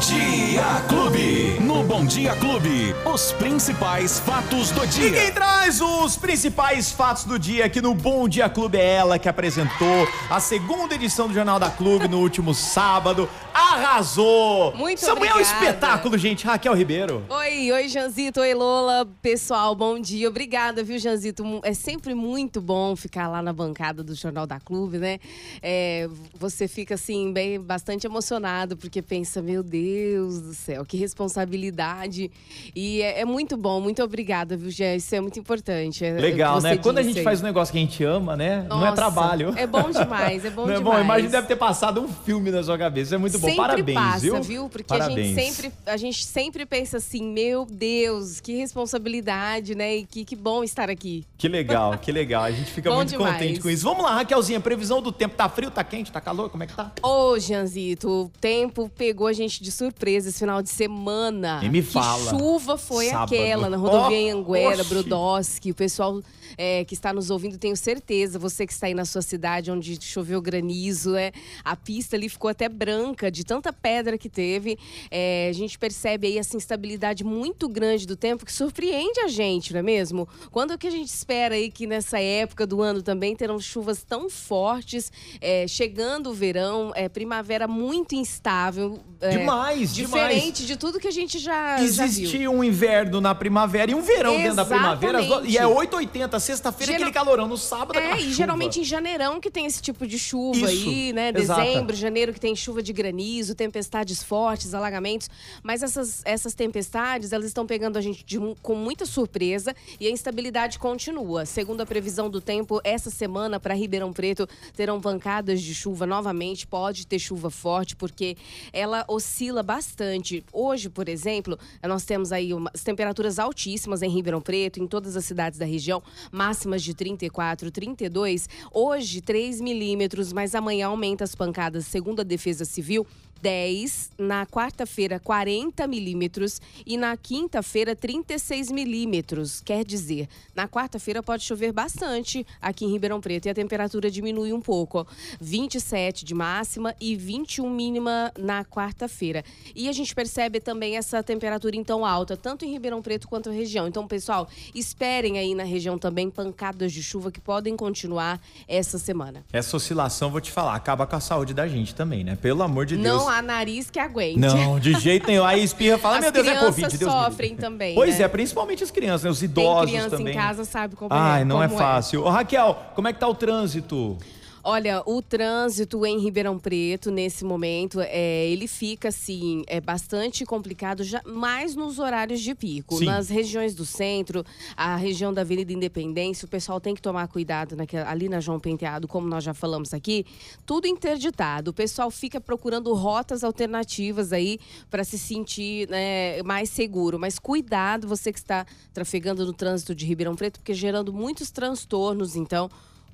Dia Clube. No Bom Dia Clube, os principais fatos do E dia. quem traz os principais fatos do dia aqui no Bom Dia Clube é ela que apresentou a segunda edição do Jornal da Clube no último sábado. Arrasou! Muito Samuel é um obrigada. espetáculo, gente. Raquel Ribeiro. Oi, oi, Janzito, oi, Lola. Pessoal, bom dia. Obrigada, viu, Janzito? É sempre muito bom ficar lá na bancada do Jornal da Clube, né? É, você fica, assim, bem, bastante emocionado, porque pensa, meu Deus do céu, que responsabilidade. E é, é muito bom. Muito obrigada, viu, Jé? Isso é muito importante. É, Legal, né? Quando a gente faz um negócio que a gente ama, né? não é Nossa, trabalho. É bom demais, é bom não é demais. bom? Imagina deve ter passado um filme na sua cabeça. Isso é muito bom. Sempre Parabéns, passa, viu? Porque Parabéns. a gente sempre a gente sempre pensa assim, meu Deus, que responsabilidade, né? E que, que bom estar aqui. Que legal, que legal. A gente fica muito demais. contente com isso. Vamos lá, Raquelzinha. Previsão do tempo. Tá frio, tá quente, tá calor? Como é que tá? Ô, Janzito, o tempo pegou a gente de surpresa esse final de semana. Nem me que fala. chuva foi Sábado. aquela na rodovia Ó, Anguera, oxi. Brodowski. O pessoal é, que está nos ouvindo, tenho certeza, você que está aí na sua cidade, onde choveu granizo, é, a pista ali ficou até branca de tanta pedra que teve. É, a gente percebe aí essa instabilidade muito grande do tempo que surpreende a gente, não é mesmo? Quando que a gente espera aí que nessa época do ano também terão chuvas tão fortes, é, chegando o verão, é, primavera muito instável. é, Demais, Diferente de tudo que a gente já, já viu. Existe um inverno na primavera e um verão dentro da primavera. E é Exatamente. 8,80. Sexta-feira, Geral- aquele calorão. No sábado, É, e chuva. geralmente em janeirão que tem esse tipo de chuva Isso, aí, né? exata. Dezembro, janeiro que tem chuva de granizo, tempestades fortes, alagamentos. Mas essas, essas tempestades, elas estão pegando a gente de com muita surpresa e a instabilidade continua. Segundo a previsão do tempo, essa semana para Ribeirão Preto terão pancadas de chuva novamente. Pode ter chuva forte, porque ela oscila bastante. Hoje, por exemplo, nós temos aí umas temperaturas altíssimas em Ribeirão Preto, em todas as cidades da região, máximas de 34, 32. Hoje, 3 milímetros, mas amanhã aumenta as pancadas, segundo a Defesa Civil. 10, na quarta-feira 40 milímetros e na quinta-feira 36 milímetros. Quer dizer, na quarta-feira pode chover bastante aqui em Ribeirão Preto e a temperatura diminui um pouco. ó. 27 de máxima e 21 mínima na quarta-feira. E a gente percebe também essa temperatura então alta, tanto em Ribeirão Preto quanto a região. Então, pessoal, esperem aí na região também pancadas de chuva que podem continuar essa semana. Essa oscilação, vou te falar, acaba com a saúde da gente também, né? Pelo amor de Deus. Não há nariz que aguente. Não, de jeito nenhum. Aí espirra fala, As meu Deus, é Covid. Deus sofrem livre. também, Pois né? é, principalmente as crianças, né? Os Tem idosos criança também. em casa, sabe como Ai, é. não é como fácil. Ô, Raquel, como é que tá o trânsito? Olha, o trânsito em Ribeirão Preto, nesse momento, é, ele fica, assim, é bastante complicado, já, mais nos horários de pico. Sim. Nas regiões do centro, a região da Avenida Independência, o pessoal tem que tomar cuidado naquela- ali na João Penteado, como nós já falamos aqui, tudo interditado. O pessoal fica procurando rotas alternativas aí para se sentir né, mais seguro. Mas cuidado, você que está trafegando no trânsito de Ribeirão Preto, porque gerando muitos transtornos, então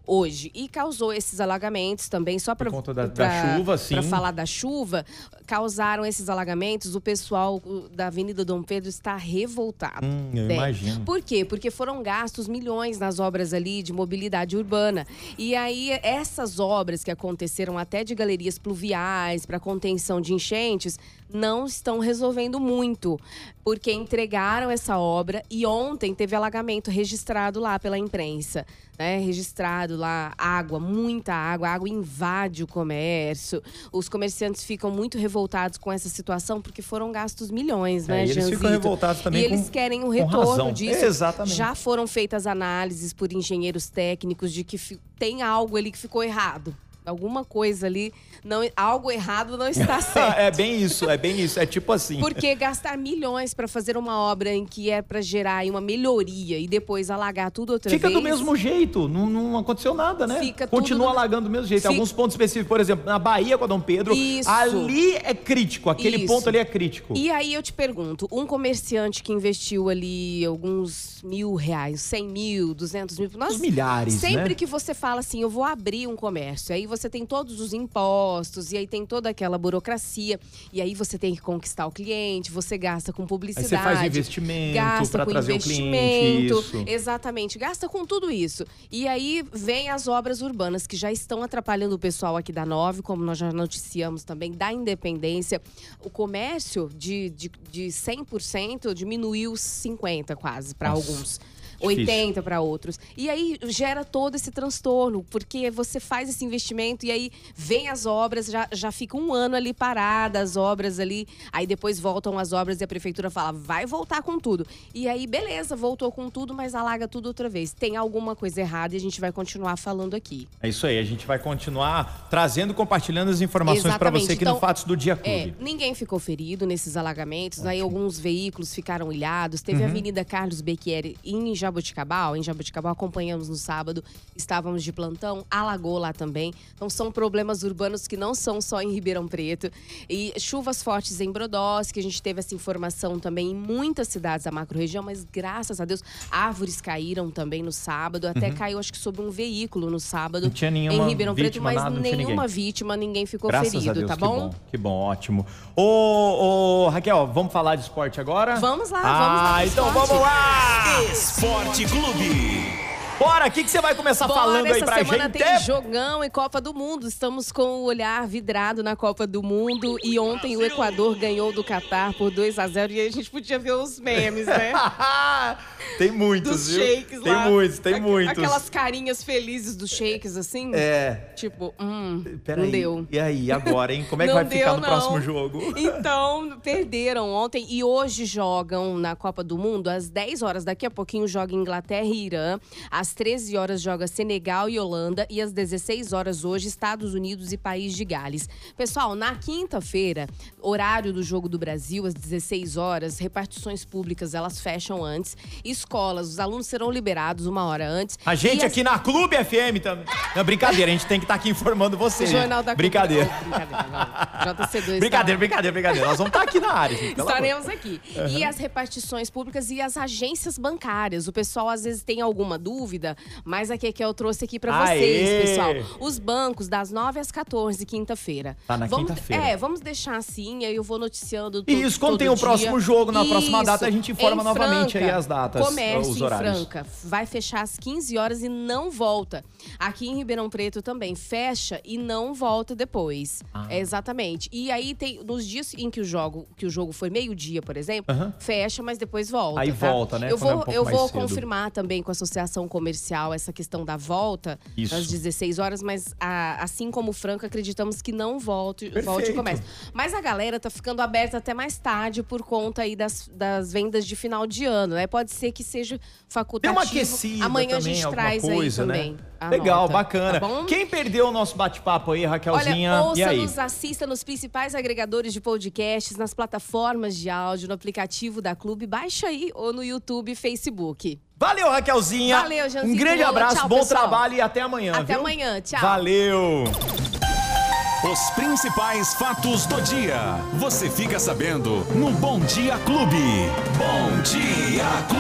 hoje. E causou esses alagamentos também, só para conta da- da chuva, sim. Para falar da chuva, causaram esses alagamentos. O pessoal da Avenida Dom Pedro está revoltado. Hum, eu né? imagino. Por quê? Porque foram gastos milhões nas obras ali de mobilidade urbana. E aí, essas obras que aconteceram até de galerias pluviais para contenção de enchentes não estão resolvendo muito. Porque entregaram essa obra e ontem teve alagamento registrado lá pela imprensa. Né, registrado lá água, muita água, a água invade o comércio. Os comerciantes ficam muito revoltados com essa situação porque foram gastos milhões, É, né, e eles ficam revoltados também E eles com- querem um com retorno razão. disso. Exatamente. Já foram feitas análises por engenheiros técnicos de que tem algo ali que ficou errado. Alguma coisa ali, não, algo errado não está certo. é bem isso, é bem isso. É tipo assim. Porque gastar milhões para fazer uma obra em que é para gerar uma melhoria e depois alagar tudo outra Fica vez. do mesmo jeito, não, não aconteceu nada, né? Fica Continua do- alagando do mesmo jeito. Fica- Alguns pontos específicos, por exemplo, na Bahia com a Dom Pedro, Isso. ali é crítico, aquele Isso. ponto ali é crítico. E aí eu te pergunto, um comerciante que investiu ali alguns mil reais, 100 mil, 200 mil... Nós, milhares, Sempre né? que você fala assim, eu vou abrir um comércio, aí você tem todos os impostos, e aí tem toda aquela burocracia, e aí você tem que conquistar o cliente, você gasta com Aí publicidade. você faz investimento gasta com trazer o investimento, cliente. Isso. Exatamente, gasta com tudo isso. E aí vem as obras urbanas que já estão atrapalhando o pessoal aqui da Nove, como nós já noticiamos também, da Independência. O comércio de, de, de 100% diminuiu 50% quase para alguns. Difícil. 80 para outros. E aí gera todo esse transtorno, porque você faz esse investimento e aí vem as obras, já, já fica um ano ali parada, as obras ali, aí depois voltam as obras e a prefeitura fala, vai voltar com tudo. E aí, beleza, voltou com tudo, mas alaga tudo outra vez. Tem alguma coisa errada e a gente vai continuar falando aqui. É isso aí, a gente vai continuar trazendo, compartilhando as informações Exatamente. você aqui no Então, Fatos do Dia É, Clube. ninguém ficou ferido nesses alagamentos. Aí alguns veículos ficaram ilhados. Teve Uhum. a Avenida Carlos Becchieri em Jaboticabal. Em Jaboticabal acompanhamos no sábado, estávamos de plantão, alagou lá também. Então são problemas urbanos que não são só em Ribeirão Preto. E chuvas fortes em Brodós, que a gente teve essa informação também em muitas cidades da macro-região, mas graças a Deus, árvores caíram também no sábado. Até caiu, acho que sobre um veículo no sábado. Uhum. Não tinha nenhuma em Ribeirão Preto, vítima, mas nada, nenhuma ninguém. vítima, ninguém ficou Graças ferido, a Deus, tá que bom? bom? Que bom, ótimo. Ô, ô, Raquel, vamos falar de esporte agora? Vamos lá, ah, vamos lá pro então esporte. vamos lá! Esporte Clube. Bora, o que, que você vai começar Bora, falando aí essa pra semana gente? tem jogão e Copa do Mundo. Estamos com o olhar vidrado na Copa do Mundo. E ontem o Equador ganhou do Catar por 2 a 0 E a gente podia ver os memes, né? tem muitos, Dos viu? shakes tem lá. muitos, tem muitos. Aquelas carinhas felizes dos shakes, assim. É. Tipo, hum, Peraí. não deu. E aí, agora, hein? Como é que vai ficar deu, no não. próximo jogo? Então, perderam ontem e hoje jogam na Copa do Mundo às 10 horas. Daqui a pouquinho joga Inglaterra e Irã. Às 13 horas joga Senegal e Holanda. E às 16 horas hoje, Estados Unidos e País de Gales. Pessoal, na quinta-feira, horário do Jogo do Brasil, às 16 horas, repartições públicas elas fecham antes. Escolas, os alunos serão liberados uma hora antes. A gente as- aqui na Clube FM também. Não, brincadeira, a gente tem que estar aqui informando você. O Jornal da Brincadeira. Oh, brincadeira, não. JC2 Brincadeira, tá- brincadeira, brincadeira. Nós vamos estar aqui na área, gente. Estaremos aqui. E as repartições públicas e as agências bancárias. O pessoal às vezes tem alguma dúvida, mas aqui é que eu trouxe aqui Aê! vocês, pessoal. Os bancos das 9 às 14, quinta-feira. Tá na Vamos- quinta-feira. É, vamos deixar assim, aí eu vou noticiando to- Isso, quando tem o dia. próximo jogo, na próxima Isso. data, a gente informa Em novamente Franca, aí as datas, Comércio os em horários. Franca vai fechar às 15 horas e não volta. Aqui em Ribeirão Preto também fecha e não volta depois. Ah. É, exatamente. E aí tem nos dias em que o jogo, que o jogo foi meio-dia, por exemplo, Aham. fecha, mas depois volta. Aí tá? volta, né? Eu Quando é um vou, pouco eu mais vou cedo. confirmar também com a associação comercial essa questão da volta Isso. às 16 horas, mas a- assim como o Franca, acreditamos que não volte, volte o Perfeito. comércio. Mas a galera tá ficando aberta até mais tarde por conta aí das, das vendas de final de ano, né? Pode ser que seja facultativo. uma aquecida Amanhã também, a gente traz coisa, aí né? também. a Legal, nota, bacana. Tá? Quem perdeu o nosso bate-papo aí, Raquelzinha? Olha, e aí? ouça-nos, assista nos principais agregadores de podcasts, nas plataformas de áudio, no aplicativo da Clube. Baixa aí ou no YouTube e Facebook. Valeu, Raquelzinha. Valeu, Janzinho. Um grande abraço, Tchau, bom pessoal. trabalho e até amanhã. Até viu? amanhã, tchau. Valeu. Os principais fatos do dia. Você fica sabendo no Bom Dia Clube. Bom Dia Clube.